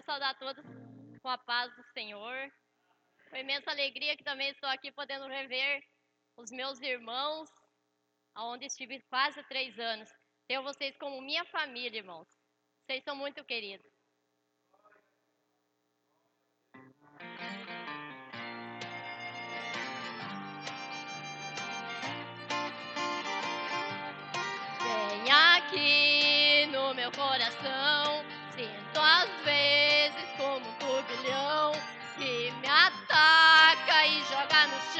quero saudar todos com a paz do Senhor. Com imensa alegria que também estou aqui podendo rever os meus irmãos, aonde estive quase três anos. Tenho vocês como minha família, irmãos. Vocês são muito queridos. Vem aqui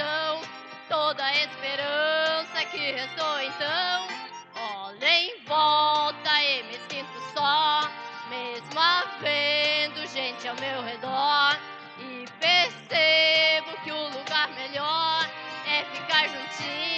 chão toda a esperança que restou então. Olha em volta e me sinto só, mesmo havendo gente ao meu redor. E percebo que o lugar melhor é ficar juntinho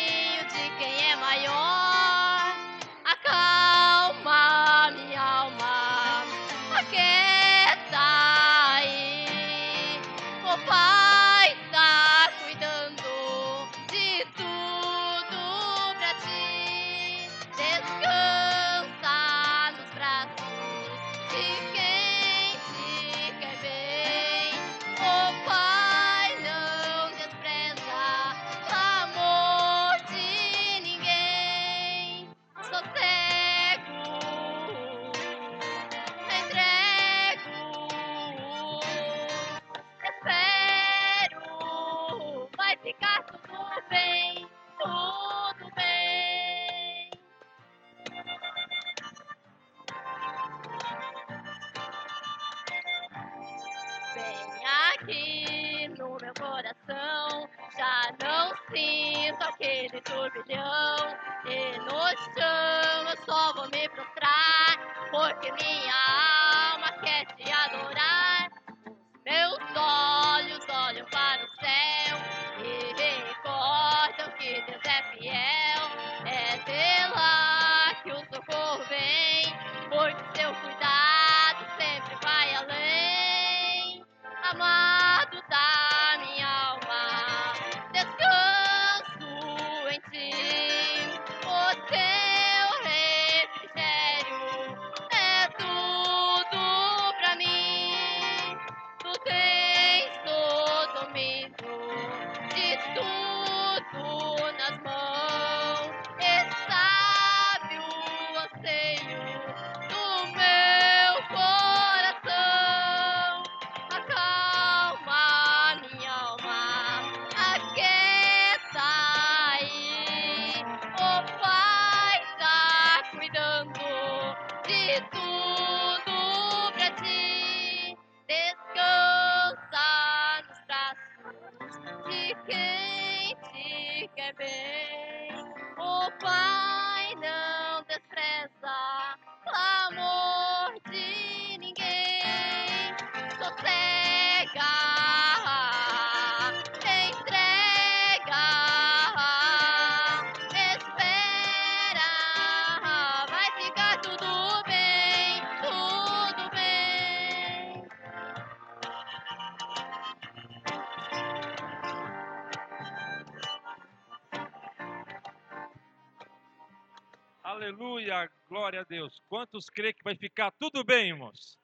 glória a Deus. Quantos crê que vai ficar tudo bem, irmãos?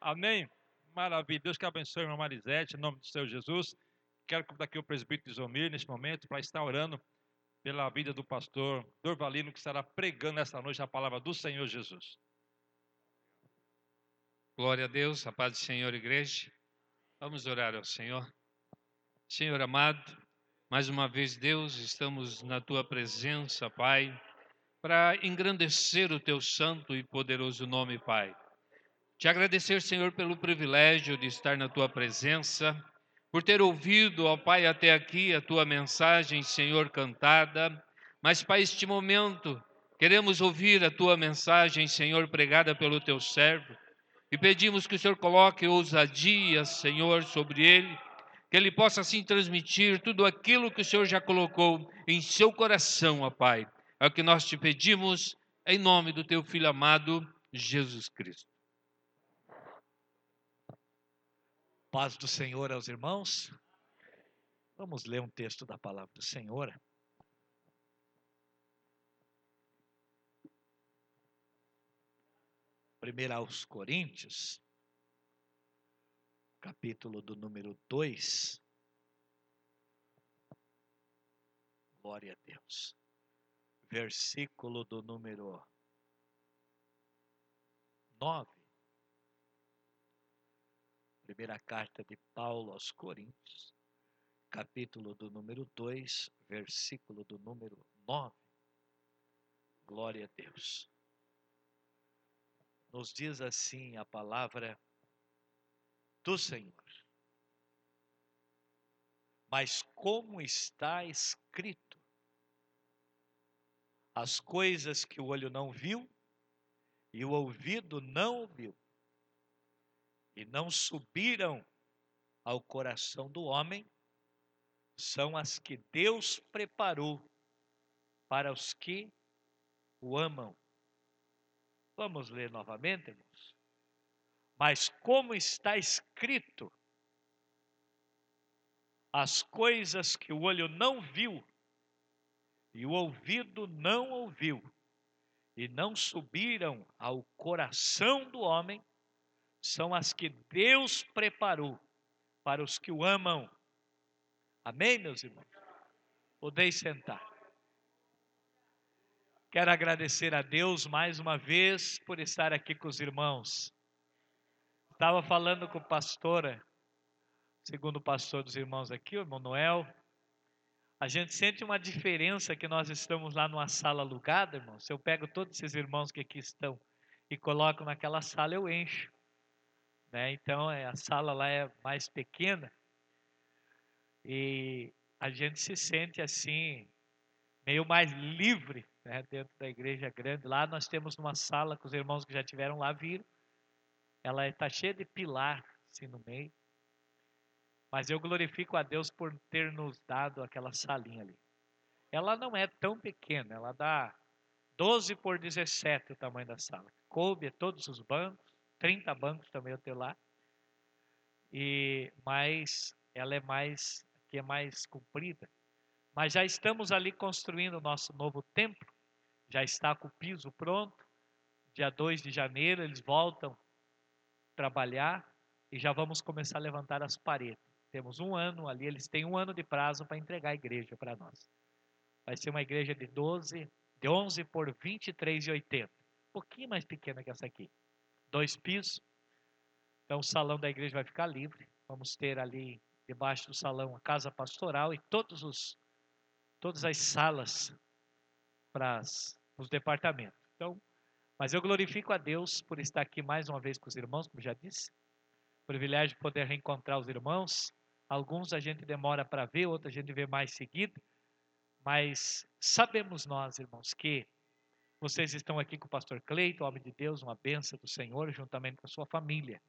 Amém? Maravilha. Deus que abençoe irmã Marisete, em nome do Senhor Jesus. Quero convidar aqui o presbítero Isomir nesse momento para estar orando pela vida do pastor Dorvalino, que estará pregando esta noite a palavra do Senhor Jesus. Glória a Deus, a paz do Senhor, igreja. Vamos orar ao Senhor. Senhor amado, mais uma vez, Deus, estamos na tua presença, Pai, para engrandecer o teu santo e poderoso nome, Pai. Te agradecer, Senhor, pelo privilégio de estar na tua presença, por ter ouvido, ó Pai, até aqui a tua mensagem, Senhor, cantada. Mas, Pai, este momento, queremos ouvir a tua mensagem, Senhor, pregada pelo teu servo. E pedimos que o Senhor coloque ousadia, Senhor, sobre ele, que ele possa assim transmitir tudo aquilo que o Senhor já colocou em seu coração, ó Pai. É o que nós te pedimos, em nome do teu filho amado, Jesus Cristo. Paz do Senhor aos irmãos. Vamos ler um texto da palavra do Senhor. Primeiro aos Coríntios, capítulo do número 2. Glória a Deus. Versículo do número 9. Primeira carta de Paulo aos Coríntios, capítulo do número 2, versículo do número 9. Glória a Deus. Nos diz assim a palavra do Senhor. Mas como está escrito, as coisas que o olho não viu e o ouvido não ouviu, e não subiram ao coração do homem, são as que Deus preparou para os que o amam. Vamos ler novamente, irmãos? Mas como está escrito, as coisas que o olho não viu e o ouvido não ouviu, e não subiram ao coração do homem, são as que Deus preparou para os que o amam. Amém, meus irmãos? Podeis sentar. Quero agradecer a Deus mais uma vez por estar aqui com os irmãos. Estava falando com o pastor, segundo o pastor dos irmãos aqui, o Noel. A gente sente uma diferença que nós estamos lá numa sala alugada, irmão. Se eu pego todos esses irmãos que aqui estão e coloco naquela sala, eu encho. Né? Então, é, a sala lá é mais pequena e a gente se sente assim, meio mais livre né, dentro da igreja grande. Lá nós temos uma sala que os irmãos que já tiveram lá viram. Ela está cheia de pilar assim no meio. Mas eu glorifico a Deus por ter nos dado aquela salinha ali. Ela não é tão pequena, ela dá 12 por 17 o tamanho da sala. Coube todos os bancos, 30 bancos também eu tenho lá. E mas ela é mais que é mais comprida. Mas já estamos ali construindo o nosso novo templo já está com o piso pronto. Dia 2 de janeiro eles voltam trabalhar e já vamos começar a levantar as paredes. Temos um ano ali, eles têm um ano de prazo para entregar a igreja para nós. Vai ser uma igreja de 12, de 11 por 23,80. Um pouquinho mais pequena que essa aqui. Dois pisos. Então o salão da igreja vai ficar livre. Vamos ter ali debaixo do salão a casa pastoral e todos os todas as salas para nos departamentos. Então, mas eu glorifico a Deus por estar aqui mais uma vez com os irmãos, como já disse. Privilégio de poder reencontrar os irmãos. Alguns a gente demora para ver, outros a gente vê mais seguido. Mas sabemos nós, irmãos, que vocês estão aqui com o pastor Cleito, homem de Deus, uma benção do Senhor, juntamente com a sua família.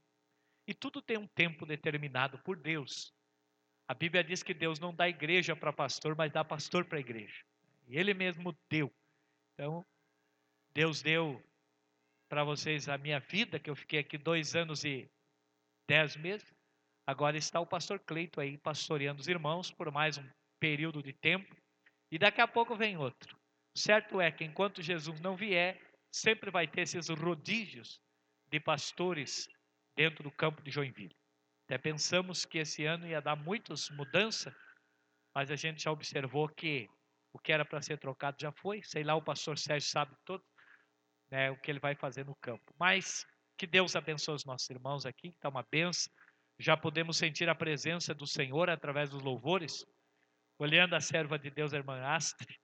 E tudo tem um tempo determinado por Deus. A Bíblia diz que Deus não dá igreja para pastor, mas dá pastor para a igreja. E Ele mesmo deu. Então, Deus deu para vocês a minha vida, que eu fiquei aqui dois anos e dez meses. Agora está o pastor Cleito aí pastoreando os irmãos por mais um período de tempo. E daqui a pouco vem outro. Certo é que enquanto Jesus não vier, sempre vai ter esses rodízios de pastores dentro do campo de Joinville. Até pensamos que esse ano ia dar muitas mudanças, mas a gente já observou que o que era para ser trocado já foi. Sei lá, o pastor Sérgio sabe todo né, o que ele vai fazer no campo. Mas que Deus abençoe os nossos irmãos aqui, está uma benção. Já podemos sentir a presença do Senhor através dos louvores. Olhando a serva de Deus, a irmã Astre,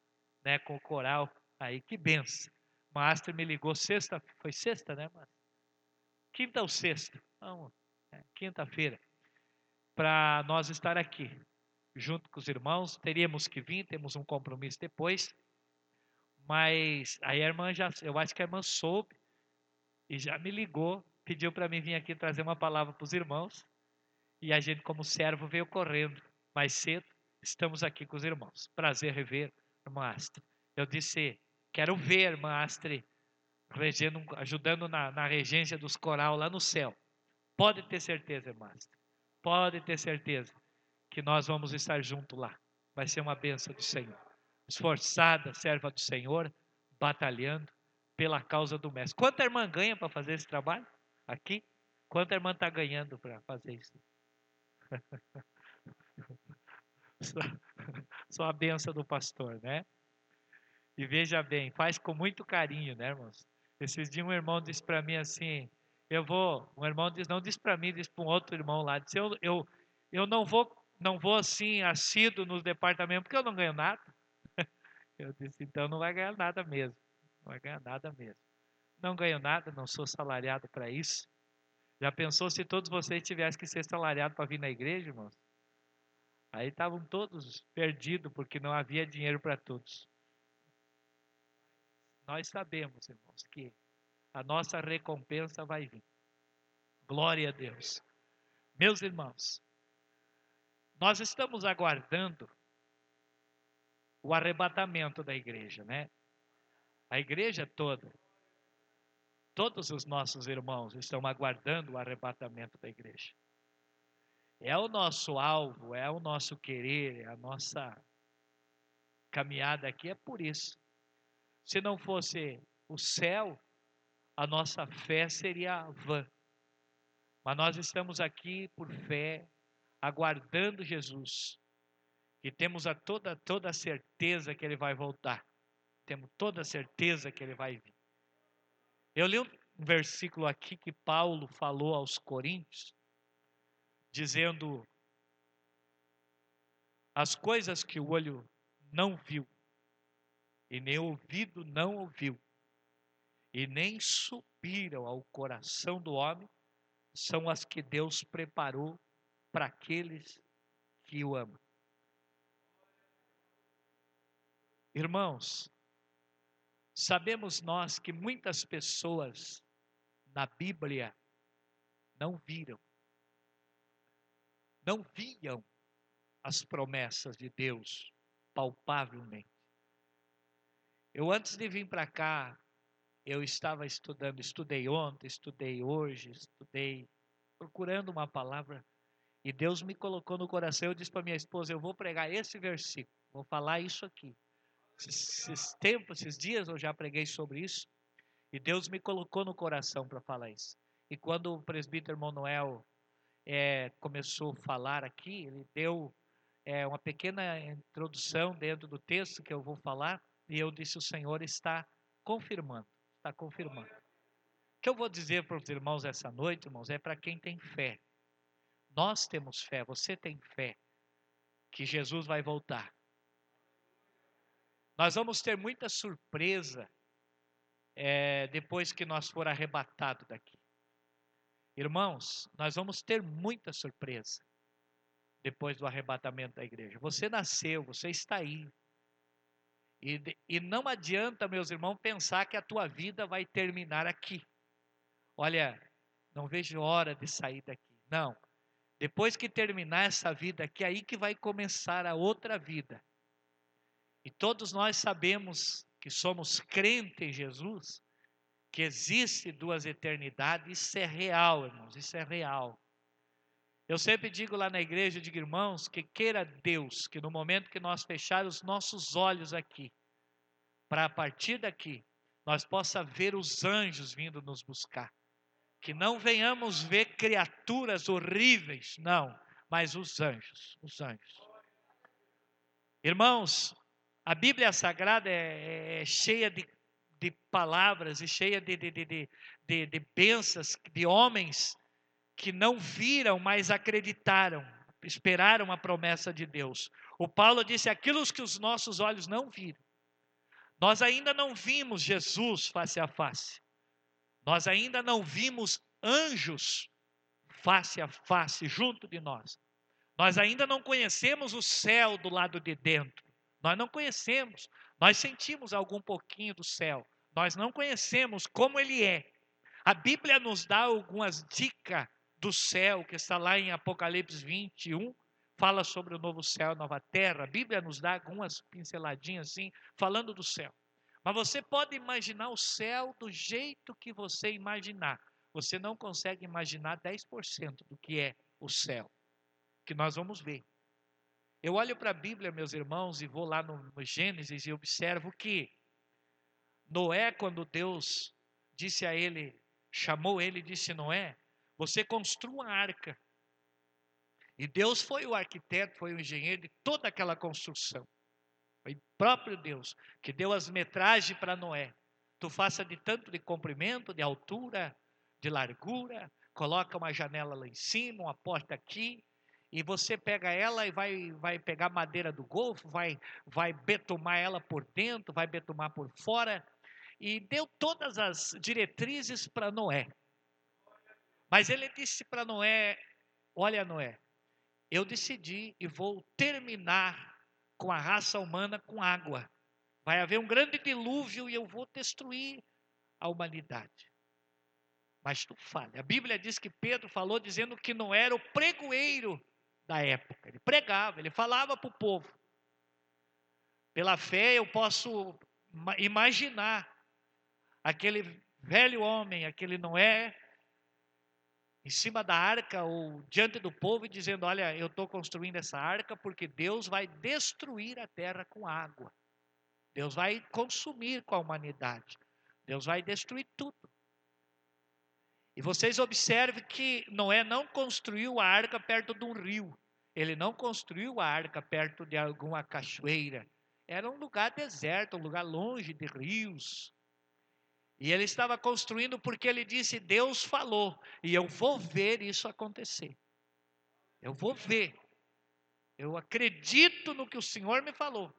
né, com o coral aí, que benção. A Astre me ligou sexta, foi sexta, né, mas Quinta ou sexta? É, quinta-feira, para nós estar aqui junto com os irmãos. Teríamos que vir, temos um compromisso depois. Mas aí a irmã já, eu acho que a irmã soube e já me ligou, pediu para mim vir aqui trazer uma palavra para os irmãos. E a gente, como servo, veio correndo mais cedo. Estamos aqui com os irmãos. Prazer rever, irmã Astre. Eu disse, quero ver, irmã Astre, regendo, ajudando na, na regência dos coral lá no céu. Pode ter certeza, irmã Astre. Pode ter certeza que nós vamos estar junto lá. Vai ser uma benção do Senhor. Esforçada, serva do Senhor, batalhando pela causa do mestre. Quanto a irmã ganha para fazer esse trabalho? Aqui? Quanto a irmã está ganhando para fazer isso? Só, só a benção do pastor, né? E veja bem, faz com muito carinho, né, irmãos? Esses dias um irmão disse para mim assim, eu vou, um irmão diz, não disse para mim, disse para um outro irmão lá, disse, eu, eu, eu não vou, não vou assim, assíduo nos departamentos, porque eu não ganho nada. Eu disse, então não vai ganhar nada mesmo, não vai ganhar nada mesmo. Não ganho nada, não sou salariado para isso. Já pensou se todos vocês tivessem que ser salariados para vir na igreja, irmãos? Aí estavam todos perdidos, porque não havia dinheiro para todos. Nós sabemos, irmãos, que a nossa recompensa vai vir. Glória a Deus. Meus irmãos, nós estamos aguardando o arrebatamento da igreja, né? A igreja toda, todos os nossos irmãos estão aguardando o arrebatamento da igreja. É o nosso alvo, é o nosso querer, é a nossa caminhada aqui é por isso. Se não fosse o céu, a nossa fé seria vã. Mas nós estamos aqui por fé, aguardando Jesus. E temos a toda, toda a certeza que ele vai voltar. Temos toda a certeza que ele vai vir. Eu li um versículo aqui que Paulo falou aos Coríntios, dizendo as coisas que o olho não viu, e nem o ouvido não ouviu, e nem subiram ao coração do homem, são as que Deus preparou para aqueles que o amam. Irmãos, sabemos nós que muitas pessoas na Bíblia não viram não viam as promessas de Deus palpavelmente. Eu antes de vir para cá, eu estava estudando, estudei ontem, estudei hoje, estudei procurando uma palavra e Deus me colocou no coração. Eu disse para minha esposa: Eu vou pregar esse versículo, vou falar isso aqui. Esses tempos, esses dias eu já preguei sobre isso e Deus me colocou no coração para falar isso. E quando o presbítero Manuel é, começou a falar aqui, ele deu é, uma pequena introdução dentro do texto que eu vou falar, e eu disse: o Senhor está confirmando, está confirmando. O que eu vou dizer para os irmãos essa noite, irmãos, é para quem tem fé. Nós temos fé, você tem fé que Jesus vai voltar. Nós vamos ter muita surpresa é, depois que nós for arrebatado daqui. Irmãos, nós vamos ter muita surpresa depois do arrebatamento da igreja. Você nasceu, você está aí. E, e não adianta, meus irmãos, pensar que a tua vida vai terminar aqui. Olha, não vejo hora de sair daqui. Não. Depois que terminar essa vida aqui, é aí que vai começar a outra vida. E todos nós sabemos que somos crentes em Jesus, que existe duas eternidades, isso é real, irmãos, isso é real. Eu sempre digo lá na igreja, digo, irmãos, que queira Deus que no momento que nós fecharmos os nossos olhos aqui, para a partir daqui, nós possa ver os anjos vindo nos buscar. Que não venhamos ver criaturas horríveis, não, mas os anjos, os anjos. Irmãos, a Bíblia Sagrada é, é cheia de de palavras e cheia de, de, de, de, de bênçãos de homens que não viram, mas acreditaram, esperaram a promessa de Deus. O Paulo disse: aquilo que os nossos olhos não viram. Nós ainda não vimos Jesus face a face. Nós ainda não vimos anjos face a face junto de nós. Nós ainda não conhecemos o céu do lado de dentro. Nós não conhecemos. Nós sentimos algum pouquinho do céu, nós não conhecemos como ele é. A Bíblia nos dá algumas dicas do céu, que está lá em Apocalipse 21, fala sobre o novo céu nova terra. A Bíblia nos dá algumas pinceladinhas assim, falando do céu. Mas você pode imaginar o céu do jeito que você imaginar. Você não consegue imaginar 10% do que é o céu, que nós vamos ver. Eu olho para a Bíblia, meus irmãos, e vou lá no, Gênesis e observo que Noé, quando Deus disse a ele, chamou ele e disse: Noé, você construa uma arca. E Deus foi o arquiteto, foi o engenheiro de toda aquela construção. Foi o próprio Deus que deu as metragens para Noé. Tu faça de tanto de comprimento, de altura, de largura, coloca uma janela lá em cima, uma porta aqui, e você pega ela e vai, vai pegar madeira do golfo, vai, vai betumar ela por dentro, vai betumar por fora, e deu todas as diretrizes para Noé. Mas ele disse para Noé: Olha, Noé, eu decidi e vou terminar com a raça humana com água. Vai haver um grande dilúvio e eu vou destruir a humanidade. Mas tu falha. A Bíblia diz que Pedro falou dizendo que não era o pregoeiro da época. Ele pregava, ele falava para o povo. Pela fé eu posso imaginar aquele velho homem, aquele Noé, em cima da arca ou diante do povo e dizendo: Olha, eu estou construindo essa arca porque Deus vai destruir a terra com água. Deus vai consumir com a humanidade. Deus vai destruir tudo. E vocês observem que Noé não construiu a arca perto de um rio. Ele não construiu a arca perto de alguma cachoeira. Era um lugar deserto, um lugar longe de rios. E ele estava construindo porque ele disse: Deus falou, e eu vou ver isso acontecer. Eu vou ver. Eu acredito no que o Senhor me falou.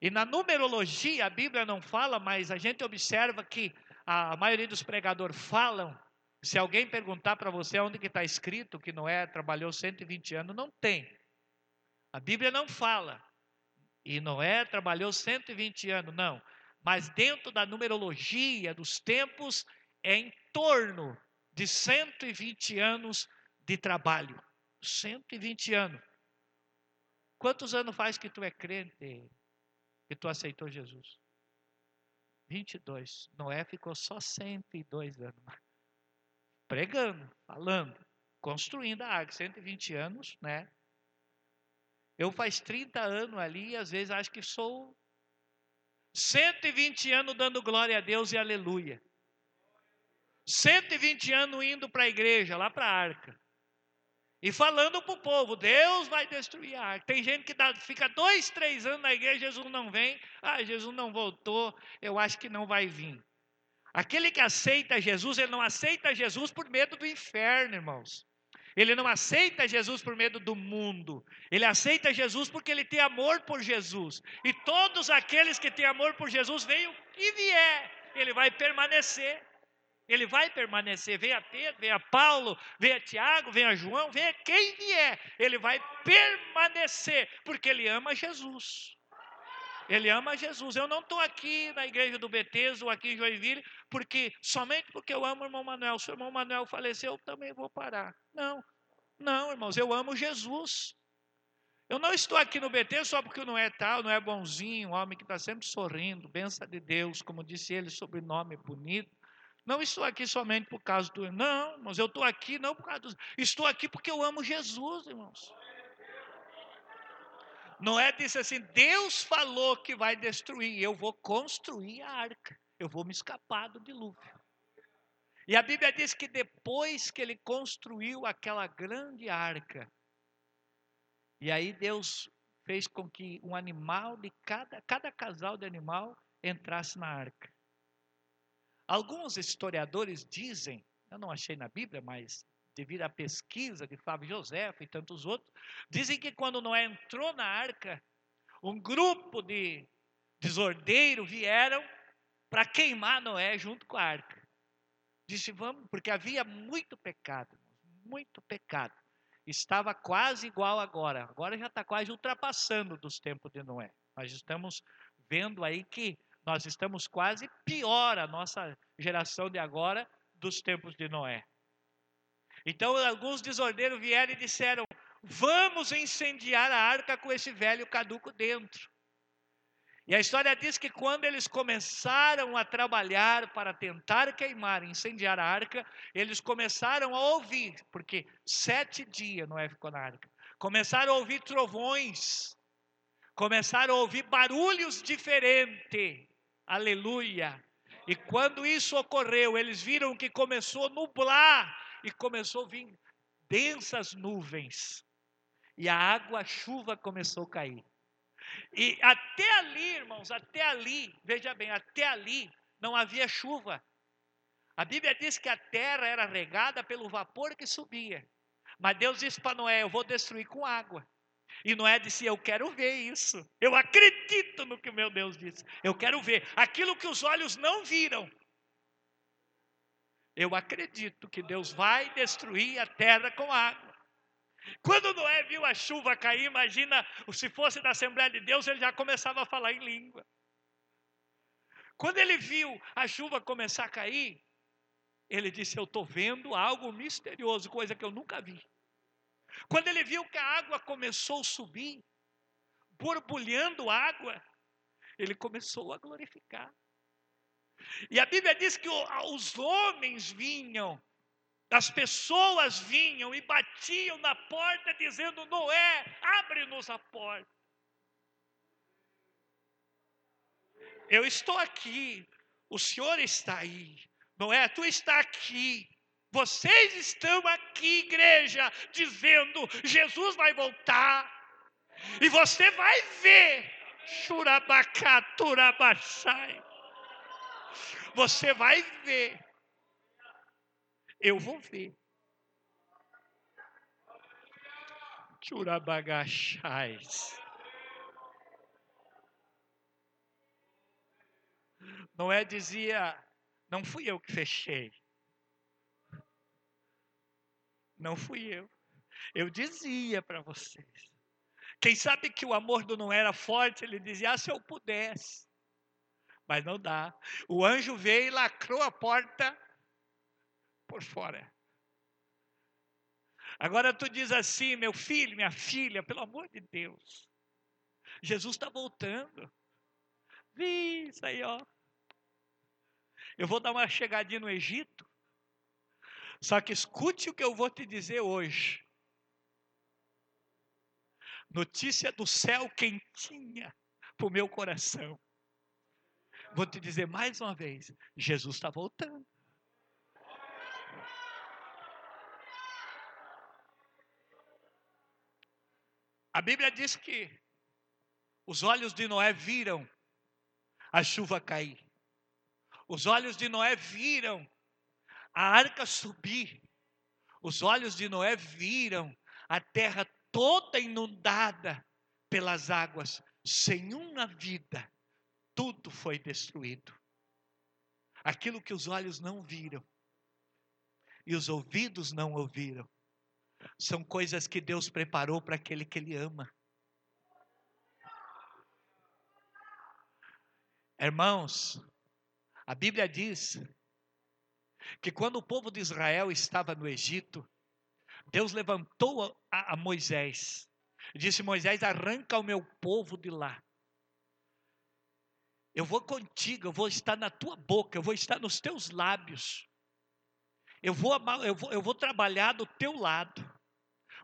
E na numerologia, a Bíblia não fala, mas a gente observa que a maioria dos pregadores falam se alguém perguntar para você onde que está escrito que Noé trabalhou 120 anos, não tem. A Bíblia não fala. E Noé trabalhou 120 anos, não. Mas dentro da numerologia dos tempos, é em torno de 120 anos de trabalho. 120 anos. Quantos anos faz que tu é crente? Que tu aceitou Jesus? 22. Noé ficou só 102 anos pregando, falando, construindo a arca. 120 anos, né? Eu faz 30 anos ali, e às vezes acho que sou 120 anos dando glória a Deus e aleluia. 120 anos indo para a igreja, lá para a arca. E falando para o povo, Deus vai destruir a arca. Tem gente que dá, fica dois, três anos na igreja, Jesus não vem. Ah, Jesus não voltou, eu acho que não vai vir. Aquele que aceita Jesus, ele não aceita Jesus por medo do inferno, irmãos. Ele não aceita Jesus por medo do mundo. Ele aceita Jesus porque ele tem amor por Jesus. E todos aqueles que têm amor por Jesus, venham e vier, ele vai permanecer. Ele vai permanecer. Venha Pedro, venha Paulo, venha Tiago, venha João, venha quem vier. Ele vai permanecer porque ele ama Jesus. Ele ama Jesus. Eu não estou aqui na igreja do Beteso aqui em Joinville porque somente porque eu amo o irmão Manuel. Se o irmão Manuel faleceu, eu também vou parar. Não, não, irmãos, eu amo Jesus. Eu não estou aqui no BT só porque não é tal, não é bonzinho, um homem que está sempre sorrindo, benção de Deus, como disse ele, sobrenome bonito. Não estou aqui somente por causa do. Não, irmãos, eu estou aqui não por causa do. Estou aqui porque eu amo Jesus, irmãos. Noé disse assim: Deus falou que vai destruir, eu vou construir a arca, eu vou me escapar do dilúvio. E a Bíblia diz que depois que ele construiu aquela grande arca, e aí Deus fez com que um animal de cada, cada casal de animal entrasse na arca. Alguns historiadores dizem, eu não achei na Bíblia, mas devido à pesquisa de Fábio José e tantos outros, dizem que quando Noé entrou na arca, um grupo de desordeiros vieram para queimar Noé junto com a arca. Disse, vamos, porque havia muito pecado, muito pecado. Estava quase igual agora. Agora já está quase ultrapassando dos tempos de Noé. Nós estamos vendo aí que nós estamos quase pior a nossa geração de agora dos tempos de Noé. Então alguns desordeiros vieram e disseram: Vamos incendiar a arca com esse velho caduco dentro. E a história diz que quando eles começaram a trabalhar para tentar queimar, incendiar a arca, eles começaram a ouvir, porque sete dias Noé ficou na arca, começaram a ouvir trovões, começaram a ouvir barulhos diferentes, aleluia. E quando isso ocorreu, eles viram que começou a nublar e começou a vir densas nuvens. E a água, a chuva começou a cair. E até ali, irmãos, até ali, veja bem, até ali não havia chuva. A Bíblia diz que a terra era regada pelo vapor que subia. Mas Deus disse para Noé: Eu vou destruir com água. E Noé disse: Eu quero ver isso. Eu acredito no que o meu Deus disse. Eu quero ver aquilo que os olhos não viram. Eu acredito que Deus vai destruir a terra com água. Quando Noé viu a chuva cair, imagina, se fosse da Assembleia de Deus, ele já começava a falar em língua. Quando ele viu a chuva começar a cair, ele disse: Eu estou vendo algo misterioso, coisa que eu nunca vi. Quando ele viu que a água começou a subir, borbulhando água, ele começou a glorificar. E a Bíblia diz que os homens vinham, as pessoas vinham e batiam na porta, dizendo: Noé, abre-nos a porta. Eu estou aqui, o Senhor está aí, Noé, tu está aqui. Vocês estão aqui, igreja, dizendo: Jesus vai voltar. E você vai ver. Churabacaturabachai. Você vai ver. Eu vou ver. Churabagachais. Noé dizia: Não fui eu que fechei. Não fui eu. Eu dizia para vocês. Quem sabe que o amor do não era forte, ele dizia: ah, se eu pudesse. Mas não dá. O anjo veio e lacrou a porta por fora. Agora tu diz assim, meu filho, minha filha, pelo amor de Deus. Jesus está voltando. Isso aí, ó. Eu vou dar uma chegadinha no Egito. Só que escute o que eu vou te dizer hoje. Notícia do céu quentinha para o meu coração. Vou te dizer mais uma vez: Jesus está voltando. A Bíblia diz que os olhos de Noé viram a chuva cair. Os olhos de Noé viram a arca subir, os olhos de Noé viram a terra toda inundada pelas águas, sem uma vida, tudo foi destruído. Aquilo que os olhos não viram e os ouvidos não ouviram, são coisas que Deus preparou para aquele que Ele ama. Irmãos, a Bíblia diz que quando o povo de Israel estava no Egito, Deus levantou a, Moisés e disse: Moisés, arranca o meu povo de lá. Eu vou contigo, eu vou estar na tua boca, eu vou estar nos teus lábios. Eu vou, eu vou, eu vou trabalhar do teu lado.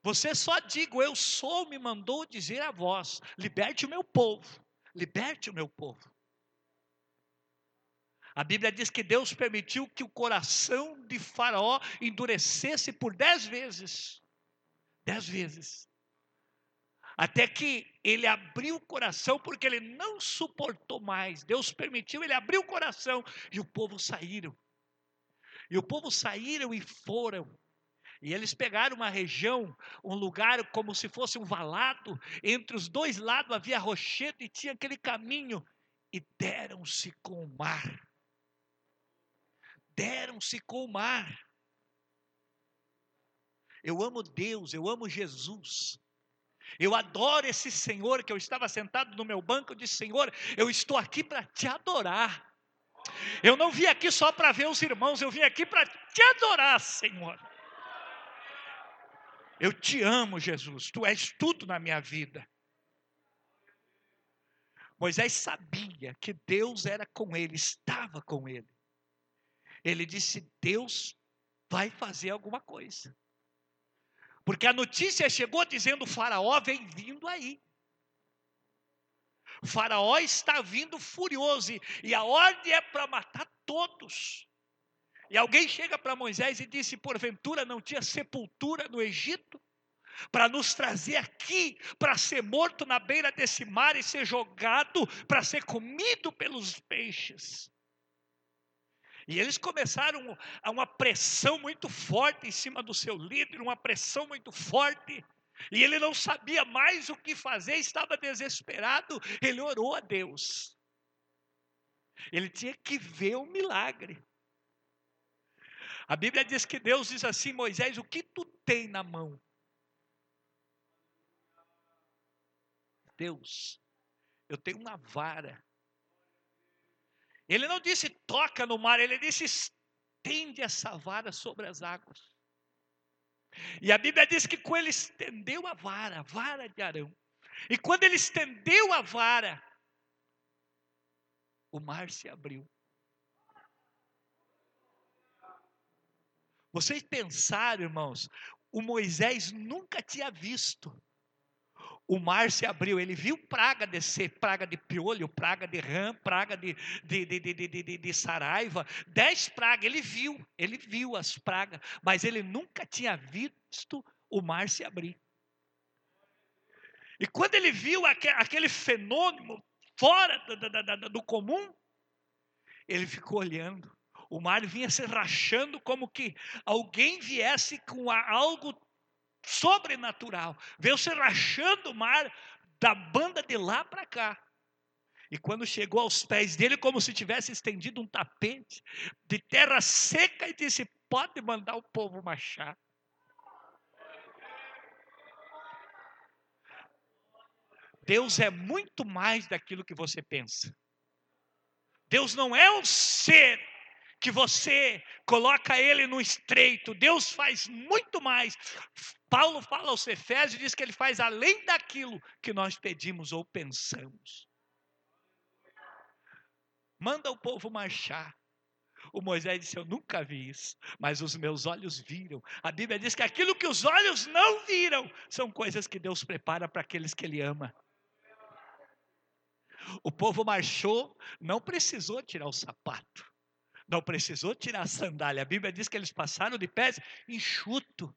Você só diga, eu sou, me mandou dizer a voz: liberte o meu povo, liberte o meu povo. A Bíblia diz que Deus permitiu que o coração de Faraó endurecesse por dez vezes. Dez vezes. Até que ele abriu o coração, porque ele não suportou mais. Deus permitiu, ele abriu o coração e o povo saíram. E o povo saíram e foram. E eles pegaram uma região, um lugar como se fosse um valado, entre os dois lados havia rochedo e tinha aquele caminho, e deram-se com o mar deram-se com o mar. Eu amo Deus, eu amo Jesus. Eu adoro esse Senhor que eu estava sentado no meu banco de Senhor, eu estou aqui para te adorar. Eu não vim aqui só para ver os irmãos, eu vim aqui para te adorar, Senhor. Eu te amo, Jesus, tu és tudo na minha vida. Moisés sabia que Deus era com ele, estava com ele ele disse: Deus vai fazer alguma coisa. Porque a notícia chegou dizendo: Faraó vem vindo aí. Faraó está vindo furioso e a ordem é para matar todos. E alguém chega para Moisés e disse: Porventura não tinha sepultura no Egito? para nos trazer aqui, para ser morto na beira desse mar e ser jogado para ser comido pelos peixes. E eles começaram a uma pressão muito forte em cima do seu líder, uma pressão muito forte. E ele não sabia mais o que fazer, estava desesperado. Ele orou a Deus. Ele tinha que ver o milagre. A Bíblia diz que Deus diz assim: Moisés, o que tu tem na mão? Deus, eu tenho uma vara. Ele não disse toca no mar, ele disse estende essa vara sobre as águas. E a Bíblia diz que quando ele estendeu a vara, a vara de Arão, e quando ele estendeu a vara, o mar se abriu. Vocês pensaram, irmãos, o Moisés nunca tinha visto o mar se abriu, ele viu praga descer, praga de piolho, praga de rã, praga de, de, de, de, saraiva, dez pragas, ele viu, ele viu as pragas, mas ele nunca tinha visto o mar se abrir. E quando ele viu aquele fenômeno fora do comum, ele ficou olhando. O mar vinha se rachando como que alguém viesse com algo sobrenatural. Veio se rachando o mar da banda de lá para cá. E quando chegou aos pés dele, como se tivesse estendido um tapete de terra seca, e disse: Pode mandar o povo marchar. Deus é muito mais daquilo que você pensa. Deus não é um ser que você coloca ele no estreito. Deus faz muito mais. Paulo fala aos Efésios e diz que ele faz além daquilo que nós pedimos ou pensamos. Manda o povo marchar. O Moisés disse: Eu nunca vi isso, mas os meus olhos viram. A Bíblia diz que aquilo que os olhos não viram são coisas que Deus prepara para aqueles que Ele ama. O povo marchou, não precisou tirar o sapato, não precisou tirar a sandália. A Bíblia diz que eles passaram de pés enxuto.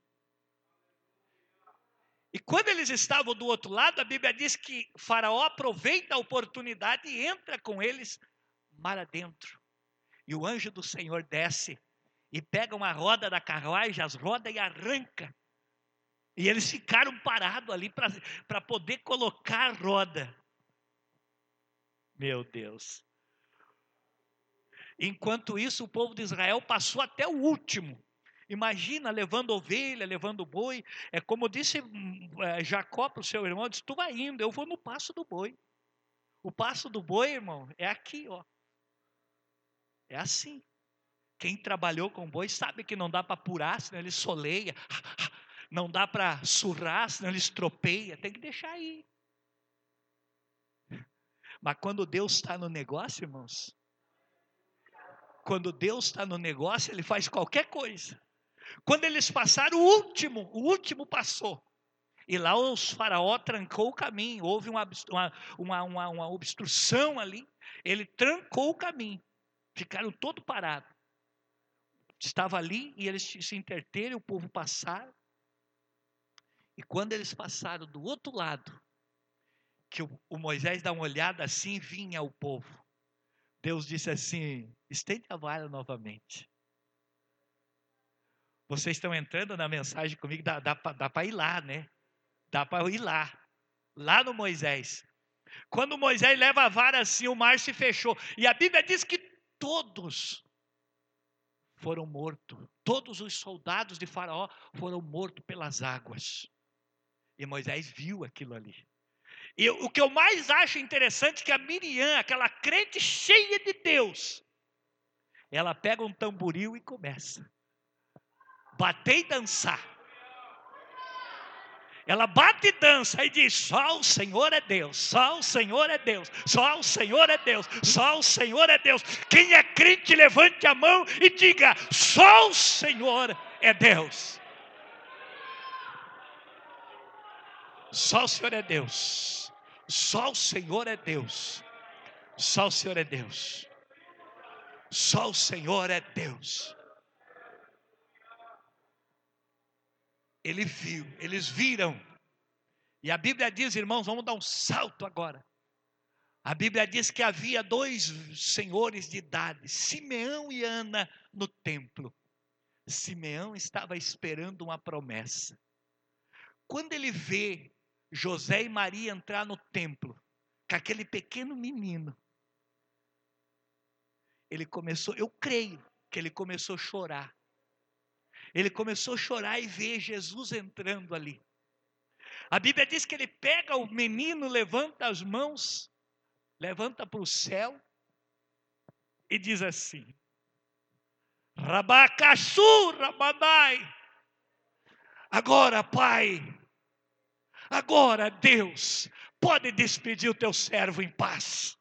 E quando eles estavam do outro lado, a Bíblia diz que Faraó aproveita a oportunidade e entra com eles mar adentro. E o anjo do Senhor desce e pega uma roda da carruagem, as rodas e arranca. E eles ficaram parados ali para poder colocar a roda. Meu Deus. Enquanto isso, o povo de Israel passou até o último. Imagina levando ovelha, levando boi. É como disse hum, é, Jacó para o seu irmão: disse, Tu vai indo, eu vou no passo do boi. O passo do boi, irmão, é aqui, ó. É assim. Quem trabalhou com boi sabe que não dá para apurar, senão ele soleia. Não dá para surrar, senão ele estropeia. Tem que deixar aí. Mas quando Deus está no negócio, irmãos, quando Deus está no negócio, Ele faz qualquer coisa. Quando eles passaram, o último, o último passou. E lá os faraó trancou o caminho, houve uma, uma, uma, uma obstrução ali, ele trancou o caminho, ficaram todo parados. Estava ali e eles se interteram, o povo passaram. E quando eles passaram do outro lado, que o, o Moisés dá uma olhada assim, vinha o povo. Deus disse assim: estende a vara novamente. Vocês estão entrando na mensagem comigo, dá, dá, dá para ir lá, né? Dá para ir lá. Lá no Moisés. Quando Moisés leva a vara assim, o mar se fechou. E a Bíblia diz que todos foram mortos. Todos os soldados de Faraó foram mortos pelas águas. E Moisés viu aquilo ali. E o que eu mais acho interessante é que a Miriam, aquela crente cheia de Deus, ela pega um tamboril e começa bater e dançar. Ela bate e dança e diz: Só o Senhor é Deus, só o Senhor é Deus, só o Senhor é Deus, só o Senhor é Deus. Quem é crente, levante a mão e diga: Só o Senhor é Deus. Só o Senhor é Deus, só o Senhor é Deus, só o Senhor é Deus, só o Senhor é Deus. Ele viu, eles viram. E a Bíblia diz, irmãos, vamos dar um salto agora. A Bíblia diz que havia dois senhores de idade, Simeão e Ana, no templo. Simeão estava esperando uma promessa. Quando ele vê José e Maria entrar no templo, com aquele pequeno menino, ele começou, eu creio que ele começou a chorar. Ele começou a chorar e ver Jesus entrando ali. A Bíblia diz que ele pega o menino, levanta as mãos, levanta para o céu e diz assim: Rabacaçu, Rabanai. Agora, Pai, agora, Deus, pode despedir o teu servo em paz.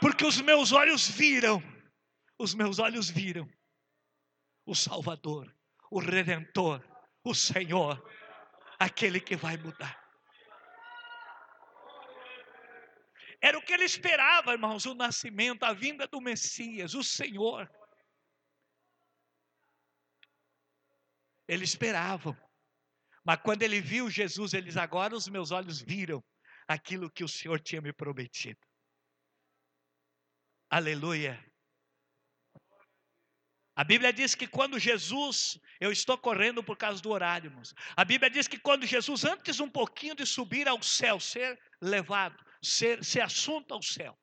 Porque os meus olhos viram, os meus olhos viram o Salvador, o Redentor, o Senhor, aquele que vai mudar. Era o que ele esperava, irmãos, o nascimento, a vinda do Messias, o Senhor. Eles esperavam. Mas quando ele viu Jesus, eles agora os meus olhos viram aquilo que o Senhor tinha me prometido. Aleluia. A Bíblia diz que quando Jesus, eu estou correndo por causa do horário, irmãos. A Bíblia diz que quando Jesus, antes um pouquinho de subir ao céu, ser levado, ser, ser assunto ao céu,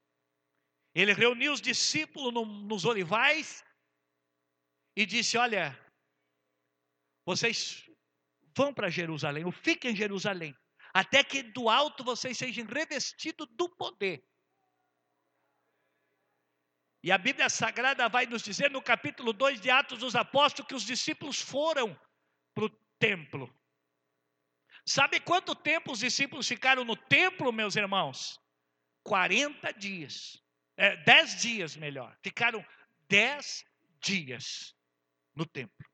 ele reuniu os discípulos no, nos olivais e disse: Olha, vocês vão para Jerusalém, ou fiquem em Jerusalém, até que do alto vocês sejam revestidos do poder. E a Bíblia Sagrada vai nos dizer no capítulo 2 de Atos dos Apóstolos que os discípulos foram para o templo. Sabe quanto tempo os discípulos ficaram no templo, meus irmãos? 40 dias. É, 10 dias, melhor. Ficaram 10 dias no templo.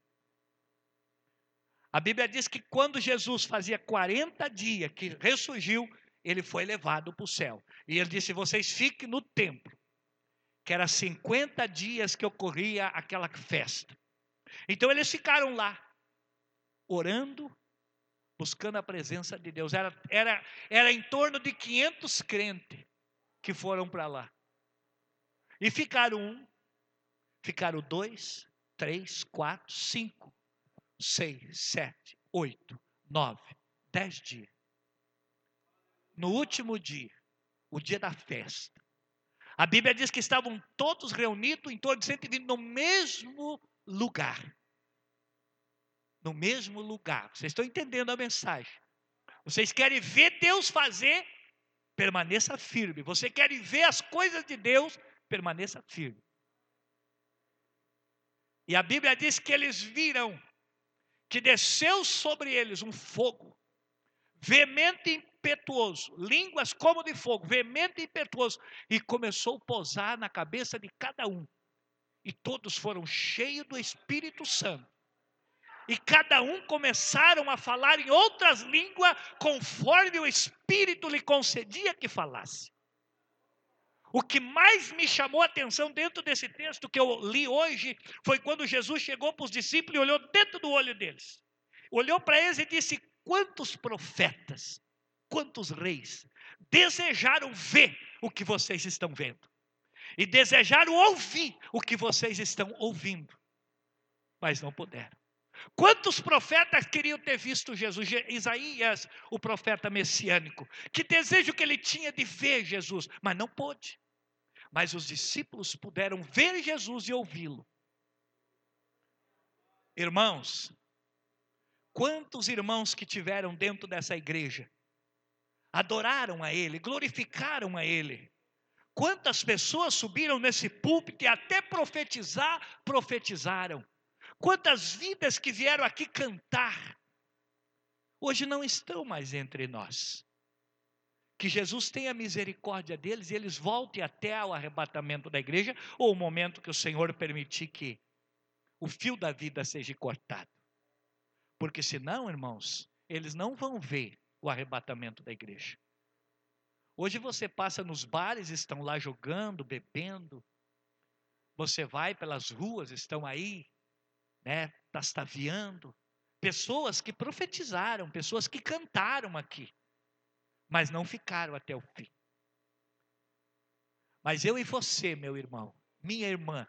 A Bíblia diz que quando Jesus fazia 40 dias que ressurgiu, ele foi levado para o céu. E ele disse: Vocês fiquem no templo, que era 50 dias que ocorria aquela festa. Então eles ficaram lá, orando, buscando a presença de Deus. Era, era, era em torno de 500 crentes que foram para lá. E ficaram um, ficaram dois, três, quatro, cinco seis, sete, oito, nove, dez dias. No último dia, o dia da festa, a Bíblia diz que estavam todos reunidos em torno de 120 no mesmo lugar. No mesmo lugar. Vocês estão entendendo a mensagem? Vocês querem ver Deus fazer? Permaneça firme. Você quer ver as coisas de Deus? Permaneça firme. E a Bíblia diz que eles viram que desceu sobre eles um fogo, veemente e impetuoso, línguas como de fogo, veemente e impetuoso, e começou a posar na cabeça de cada um. E todos foram cheios do Espírito Santo. E cada um começaram a falar em outras línguas, conforme o Espírito lhe concedia que falasse. O que mais me chamou a atenção dentro desse texto que eu li hoje foi quando Jesus chegou para os discípulos e olhou dentro do olho deles. Olhou para eles e disse: Quantos profetas, quantos reis desejaram ver o que vocês estão vendo, e desejaram ouvir o que vocês estão ouvindo, mas não puderam. Quantos profetas queriam ter visto Jesus? Isaías, o profeta messiânico, que desejo que ele tinha de ver Jesus, mas não pôde mas os discípulos puderam ver Jesus e ouvi-lo. Irmãos, quantos irmãos que tiveram dentro dessa igreja adoraram a Ele, glorificaram a Ele. Quantas pessoas subiram nesse púlpito e até profetizar, profetizaram. Quantas vidas que vieram aqui cantar, hoje não estão mais entre nós que Jesus tenha misericórdia deles e eles voltem até o arrebatamento da igreja ou o momento que o Senhor permitir que o fio da vida seja cortado. Porque senão, irmãos, eles não vão ver o arrebatamento da igreja. Hoje você passa nos bares, estão lá jogando, bebendo. Você vai pelas ruas, estão aí, né, tastaviando, pessoas que profetizaram, pessoas que cantaram aqui, mas não ficaram até o fim. Mas eu e você, meu irmão, minha irmã,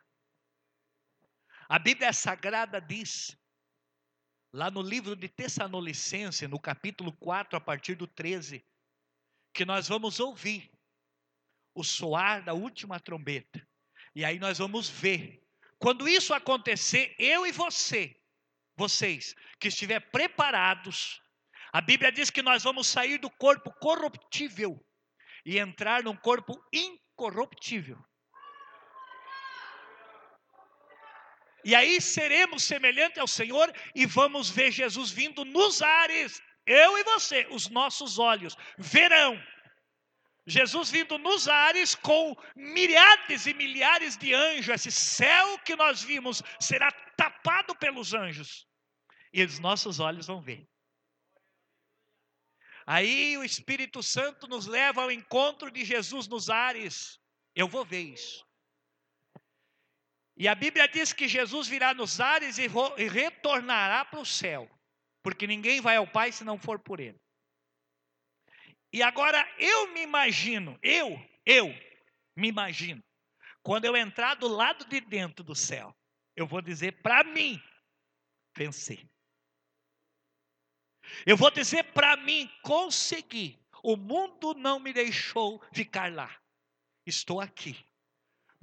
a Bíblia Sagrada diz, lá no livro de Tessalonicense, no capítulo 4, a partir do 13, que nós vamos ouvir o soar da última trombeta. E aí nós vamos ver. Quando isso acontecer, eu e você, vocês que estiver preparados, a Bíblia diz que nós vamos sair do corpo corruptível e entrar num corpo incorruptível. E aí seremos semelhantes ao Senhor e vamos ver Jesus vindo nos ares. Eu e você, os nossos olhos verão Jesus vindo nos ares com milhares e milhares de anjos. Esse céu que nós vimos será tapado pelos anjos. E os nossos olhos vão ver. Aí o Espírito Santo nos leva ao encontro de Jesus nos ares. Eu vou ver isso. E a Bíblia diz que Jesus virá nos ares e, retornará para o céu, porque ninguém vai ao Pai se não for por Ele. E agora eu me imagino, eu, eu me imagino, quando eu entrar do lado de dentro do céu, eu vou dizer para mim, vencer. Eu vou dizer para mim, consegui. O mundo não me deixou ficar lá. Estou aqui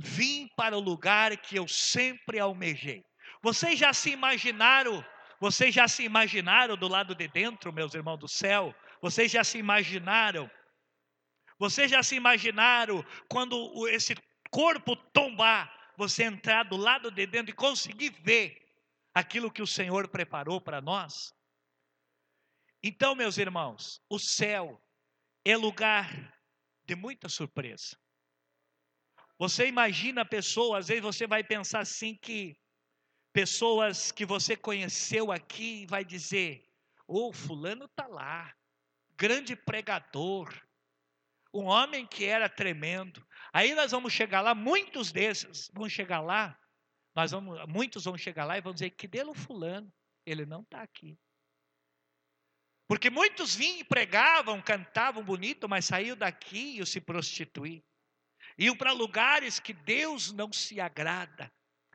vim para o lugar que eu sempre almejei. Vocês já se imaginaram? Vocês já se imaginaram do lado de dentro, meus irmãos do céu? Vocês já se imaginaram? Vocês já se imaginaram quando esse corpo tombar, você entrar do lado de dentro e conseguir ver aquilo que o Senhor preparou para nós? Então, meus irmãos, o céu é lugar de muita surpresa. Você imagina pessoas, às vezes você vai pensar assim que pessoas que você conheceu aqui vai dizer: "O oh, fulano está lá, grande pregador, um homem que era tremendo". Aí nós vamos chegar lá, muitos desses vão chegar lá, nós vamos, muitos vão chegar lá e vão dizer: "Que dele o fulano, ele não está aqui". Porque muitos vinham e pregavam, cantavam bonito, mas saiu daqui e se prostituir iam para lugares que Deus não se agrada.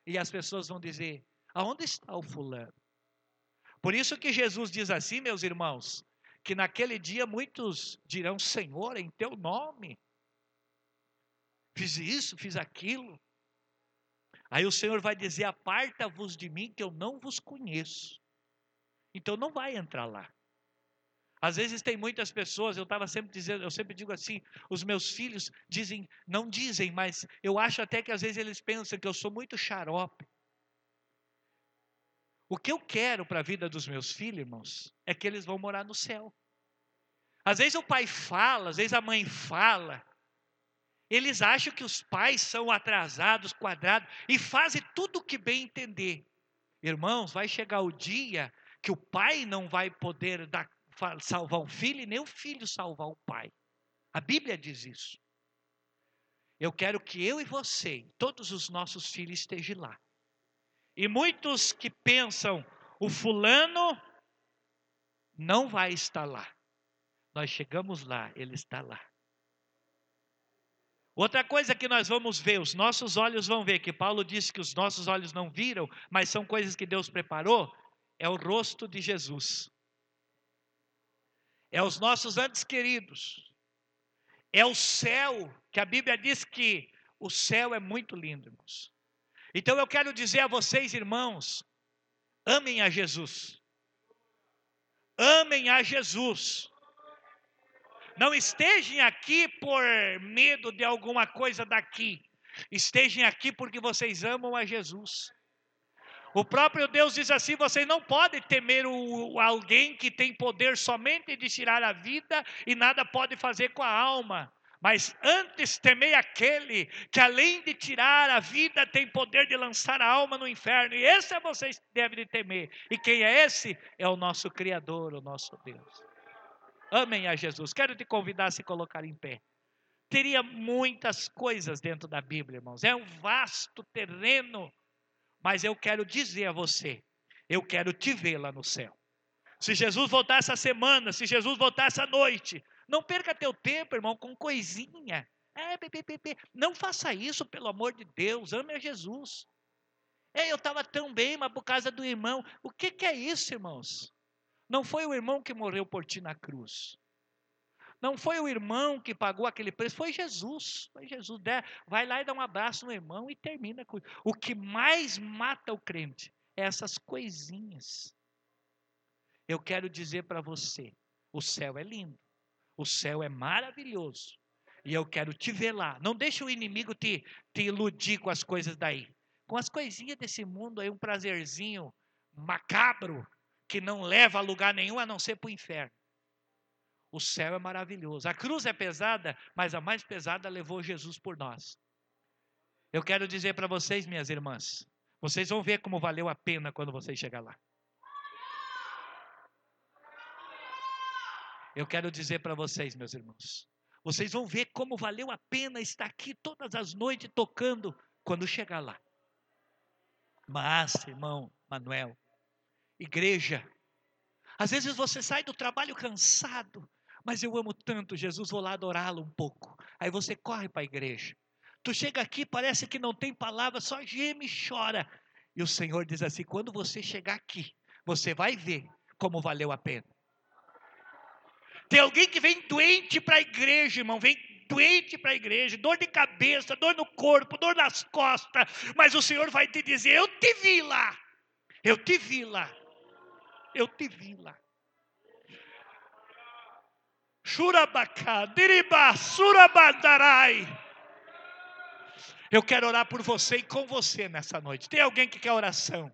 E as pessoas vão dizer: aonde está o fulano? Por isso que Jesus diz assim, meus irmãos, que naquele dia muitos dirão: Senhor, em teu nome, fiz isso, fiz aquilo. Aí o Senhor vai dizer: Aparta-vos de mim, que eu não vos conheço. Então não vai entrar lá. Às vezes tem muitas pessoas, eu estava sempre dizendo, eu sempre digo assim, os meus filhos dizem, não dizem, mas eu acho até que às vezes eles pensam que eu sou muito xarope. O que eu quero para a vida dos meus filhos, irmãos, é que eles vão morar no céu. Às vezes o pai fala, às vezes a mãe fala. Eles acham que os pais são atrasados, quadrados e fazem tudo o que bem entender. Irmãos, vai chegar o dia que o pai não vai poder dar salvar o filho e nem o filho salvar o pai. A Bíblia diz isso. Eu quero que eu e você, todos os nossos filhos estejam lá. E muitos que pensam, o fulano não vai estar lá. Nós chegamos lá, ele está lá. Outra coisa que nós vamos ver, os nossos olhos vão ver, que Paulo disse que os nossos olhos não viram, mas são coisas que Deus preparou, é o rosto de Jesus é os nossos antes queridos, é o céu, que a Bíblia diz que o céu é muito lindo, irmãos. Então eu quero dizer a vocês, irmãos, amem a Jesus. Amem a Jesus. Não estejam aqui por medo de alguma coisa daqui. Estejam aqui porque vocês amam a Jesus. O próprio Deus diz assim: vocês não podem temer o, alguém que tem poder somente de tirar a vida e nada pode fazer com a alma. Mas antes temei aquele que, além de tirar a vida, tem poder de lançar a alma no inferno. E esse é vocês que devem de temer. E quem é esse? É o nosso Criador, o nosso Deus. Amem a Jesus. Quero te convidar a se colocar em pé. Teria muitas coisas dentro da Bíblia, irmãos. É um vasto terreno mas eu quero dizer a você, eu quero te ver lá no céu. Se Jesus voltar essa semana, se Jesus voltar essa noite, não perca teu tempo, irmão, com coisinha. É. Não faça isso, pelo amor de Deus. Ame a Jesus. É, eu estava tão bem, mas por causa do irmão. O que, que é isso, irmãos? Não foi o irmão que morreu por ti na cruz. Não foi o irmão que pagou aquele preço, foi Jesus. Foi Jesus. Vai lá e dá um abraço no irmão e termina com O que mais mata o crente é essas coisinhas. Eu quero dizer para você: o céu é lindo, o céu é maravilhoso. E eu quero te ver lá. Não deixe o inimigo te, te iludir com as coisas daí. Com as coisinhas desse mundo aí, um prazerzinho macabro que não leva a lugar nenhum a não ser para o inferno. O céu é maravilhoso. A cruz é pesada, mas a mais pesada levou Jesus por nós. Eu quero dizer para vocês, minhas irmãs, vocês vão ver como valeu a pena quando vocês chegar lá. Eu quero dizer para vocês, meus irmãos, vocês vão ver como valeu a pena estar aqui todas as noites tocando quando chegar lá. Mas, irmão Manuel, igreja, às vezes você sai do trabalho cansado, mas eu amo tanto Jesus, vou lá adorá-lo um pouco. Aí você corre para a igreja. Tu chega aqui, parece que não tem palavra, só geme e chora. E o Senhor diz assim: quando você chegar aqui, você vai ver como valeu a pena. Tem alguém que vem doente para a igreja, irmão, vem doente para a igreja, dor de cabeça, dor no corpo, dor nas costas, mas o Senhor vai te dizer: Eu te vi lá, eu te vi lá, eu te vi lá. Surabandarai. Eu quero orar por você e com você nessa noite. Tem alguém que quer oração?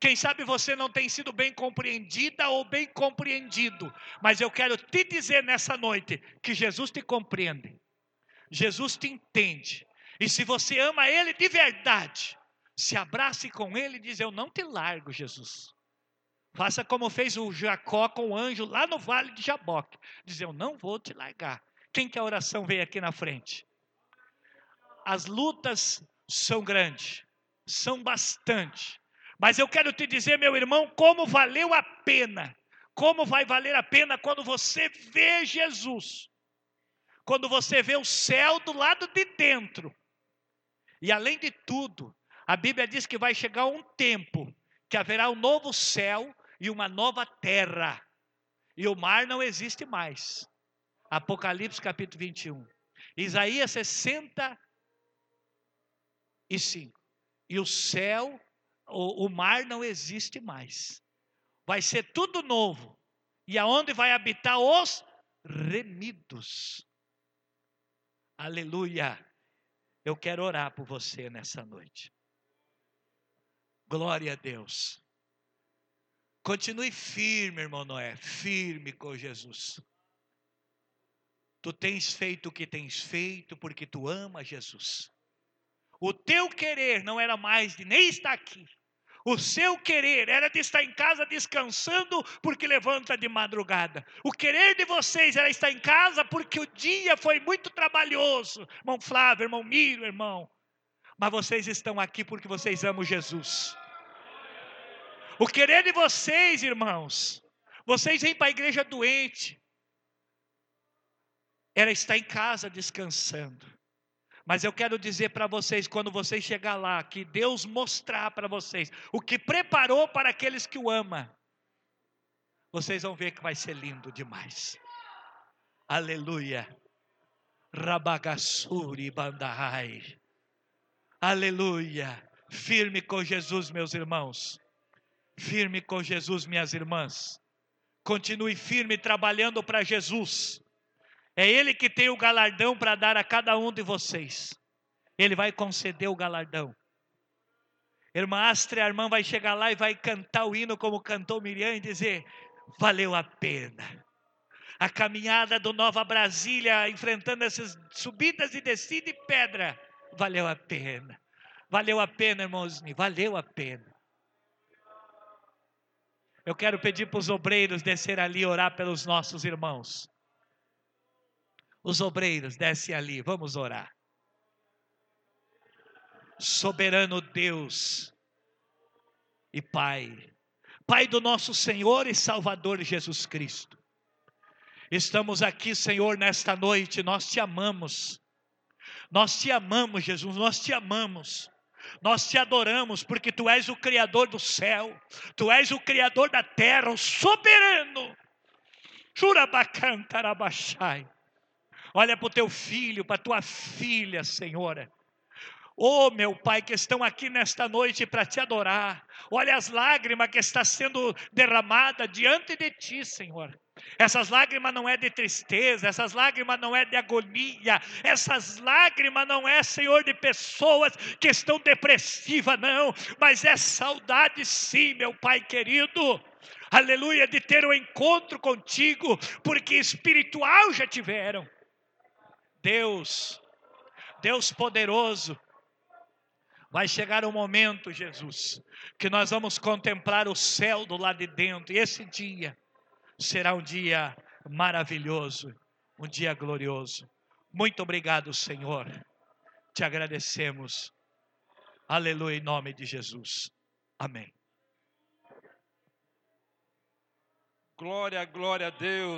Quem sabe você não tem sido bem compreendida ou bem compreendido, mas eu quero te dizer nessa noite que Jesus te compreende, Jesus te entende, e se você ama Ele de verdade, se abrace com Ele e diz: Eu não te largo, Jesus. Faça como fez o Jacó com o anjo lá no vale de Jaboque: diz: Eu não vou te largar. Quem que a oração veio aqui na frente? As lutas são grandes, são bastante mas eu quero te dizer, meu irmão, como valeu a pena. Como vai valer a pena quando você vê Jesus. Quando você vê o céu do lado de dentro. E além de tudo, a Bíblia diz que vai chegar um tempo que haverá um novo céu e uma nova terra. E o mar não existe mais. Apocalipse capítulo 21. Isaías 65. E o céu o, o mar não existe mais. Vai ser tudo novo. E aonde vai habitar os remidos. Aleluia. Eu quero orar por você nessa noite. Glória a Deus. Continue firme, irmão Noé, firme com Jesus. Tu tens feito o que tens feito porque tu amas Jesus. O teu querer não era mais de nem estar aqui. O seu querer era de estar em casa descansando porque levanta de madrugada. O querer de vocês era estar em casa porque o dia foi muito trabalhoso. Irmão Flávio, irmão Miro, irmão. Mas vocês estão aqui porque vocês amam Jesus. O querer de vocês, irmãos, vocês vêm para a igreja doente, era estar em casa descansando. Mas eu quero dizer para vocês, quando vocês chegar lá, que Deus mostrar para vocês o que preparou para aqueles que o amam, vocês vão ver que vai ser lindo demais. Aleluia. Rabagassuri bandahai. Aleluia. Firme com Jesus, meus irmãos. Firme com Jesus, minhas irmãs. Continue firme trabalhando para Jesus. É Ele que tem o galardão para dar a cada um de vocês. Ele vai conceder o galardão. Irmã Astra, a irmã vai chegar lá e vai cantar o hino como cantou Miriam e dizer: valeu a pena. A caminhada do Nova Brasília, enfrentando essas subidas e descidas de pedra, valeu a pena. Valeu a pena, irmãos, valeu a pena. Eu quero pedir para os obreiros descer ali e orar pelos nossos irmãos. Os obreiros, desce ali, vamos orar. Soberano Deus e Pai, Pai do nosso Senhor e Salvador Jesus Cristo. Estamos aqui, Senhor, nesta noite, nós te amamos. Nós te amamos, Jesus, nós te amamos. Nós te adoramos porque tu és o Criador do céu, tu és o Criador da terra, o soberano. Jurabacantarabachai. Olha para o teu filho, para a tua filha, Senhora. Oh, meu Pai, que estão aqui nesta noite para te adorar. Olha as lágrimas que está sendo derramada diante de ti, Senhor. Essas lágrimas não é de tristeza, essas lágrimas não é de agonia, essas lágrimas não é, Senhor, de pessoas que estão depressivas, não, mas é saudade, sim, meu Pai querido. Aleluia, de ter um encontro contigo, porque espiritual já tiveram. Deus, Deus poderoso, Vai chegar o um momento, Jesus, que nós vamos contemplar o céu do lado de dentro, e esse dia será um dia maravilhoso, um dia glorioso. Muito obrigado, Senhor. Te agradecemos. Aleluia, em nome de Jesus. Amém. Glória, glória a Deus.